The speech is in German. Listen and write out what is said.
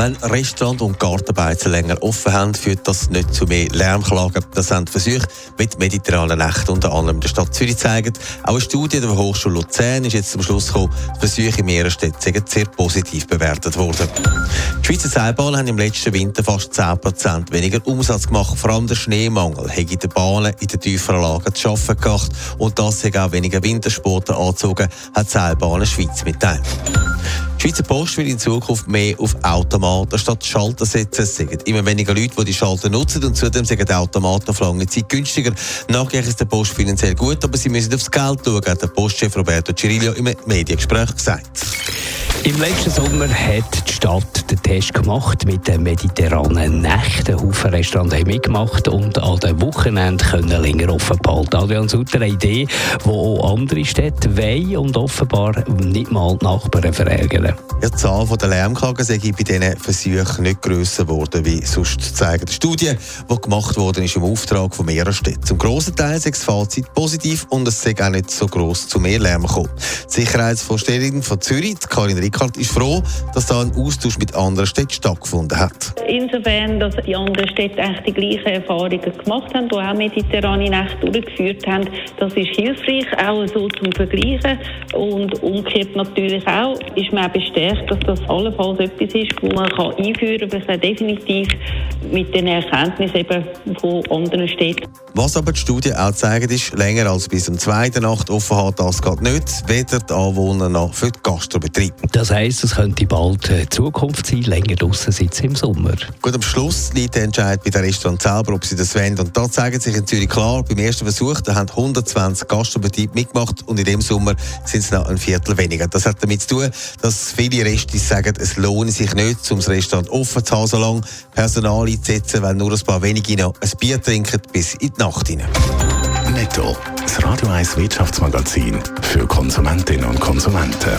Wenn Restaurant und Gartenbeizen länger offen haben, führt das nicht zu mehr Lärmklagen. Das haben Versuche mit mediterranen Nächten unter anderem in der Stadt Zürich gezeigt. Auch eine Studie der Hochschule Luzern ist jetzt zum Schluss gekommen, die Versuche in mehreren Städten sehr positiv bewertet worden. Die Schweizer Seilbahnen haben im letzten Winter fast 10% weniger Umsatz gemacht. Vor allem der Schneemangel hat in den Bahnen in den tieferen Lagen zu arbeiten gemacht. Und das hat auch weniger Wintersportler angezogen, hat die Seilbahnen Schweiz mitteilt. Die Schweizer Post will in Zukunft mehr auf Automaten statt Schalter setzen. Es sind immer weniger Leute, die die Schalter nutzen und zudem sind die Automaten auf lange Zeit günstiger. Nachher ist der Post finanziell gut, aber sie müssen aufs Geld schauen, hat der Postchef Roberto Cirillo im Mediengespräch gesagt. Im letzten Sommer hat die Stadt den Test gemacht mit den mediterranen Nächten. Haufen Restaurants haben mitgemacht und an den Wochenenden können länger offen behalten. Adrian Sutter, eine Idee, die auch andere Städte wollen und offenbar nicht mal die Nachbarn verärgern. Ja, die Zahl der Lärmklagen sei bei diesen Versuchen nicht grösser geworden, wie sonst zeigen die Studie, die gemacht worden ist im Auftrag von mehreren Städten. Zum grossen Teil ist das Fazit positiv und es sei auch nicht so gross zu mehr Lärm gekommen. Die Sicherheitsvorstellung von Zürich, Karin Rickard, ist froh, dass da ein Austausch mit anderen Städten stattgefunden hat. Insofern, dass die anderen Städte eigentlich die gleichen Erfahrungen gemacht haben, die auch mediterrane Nächte durchgeführt haben, das ist hilfreich, auch so zum Vergleichen. Und umgekehrt natürlich auch, ist man auch bestärkt, dass das allenfalls etwas ist, das man kann einführen kann, aber definitiv mit den Erkenntnissen eben von anderen Städten. Was aber die Studie auch zeigt, ist, länger als bis zum zweiten Nacht offen hat, das geht nicht, weder die Anwohner noch für den Gastrobetrieb. Das heisst, es könnte bald äh, Zukunft sein, länger draußen sitzen im Sommer. Gut, am Schluss liegt der Entscheid bei den Restaurants selber, ob sie das wollen. Und da zeigt sich in Zürich klar, beim ersten Versuch, da haben 120 Gastrobetriebe mitgemacht und in dem Sommer sind es noch ein Viertel weniger. Das hat damit zu tun, dass viele Restis sagen, es lohnt sich nicht, um das Restaurant offen zu haben, so lange Personal einzusetzen, weil nur ein paar wenige noch ein Bier trinken bis in die Nacht hinein. Netto. Das Radio 1 Wirtschaftsmagazin für Konsumentinnen und Konsumenten.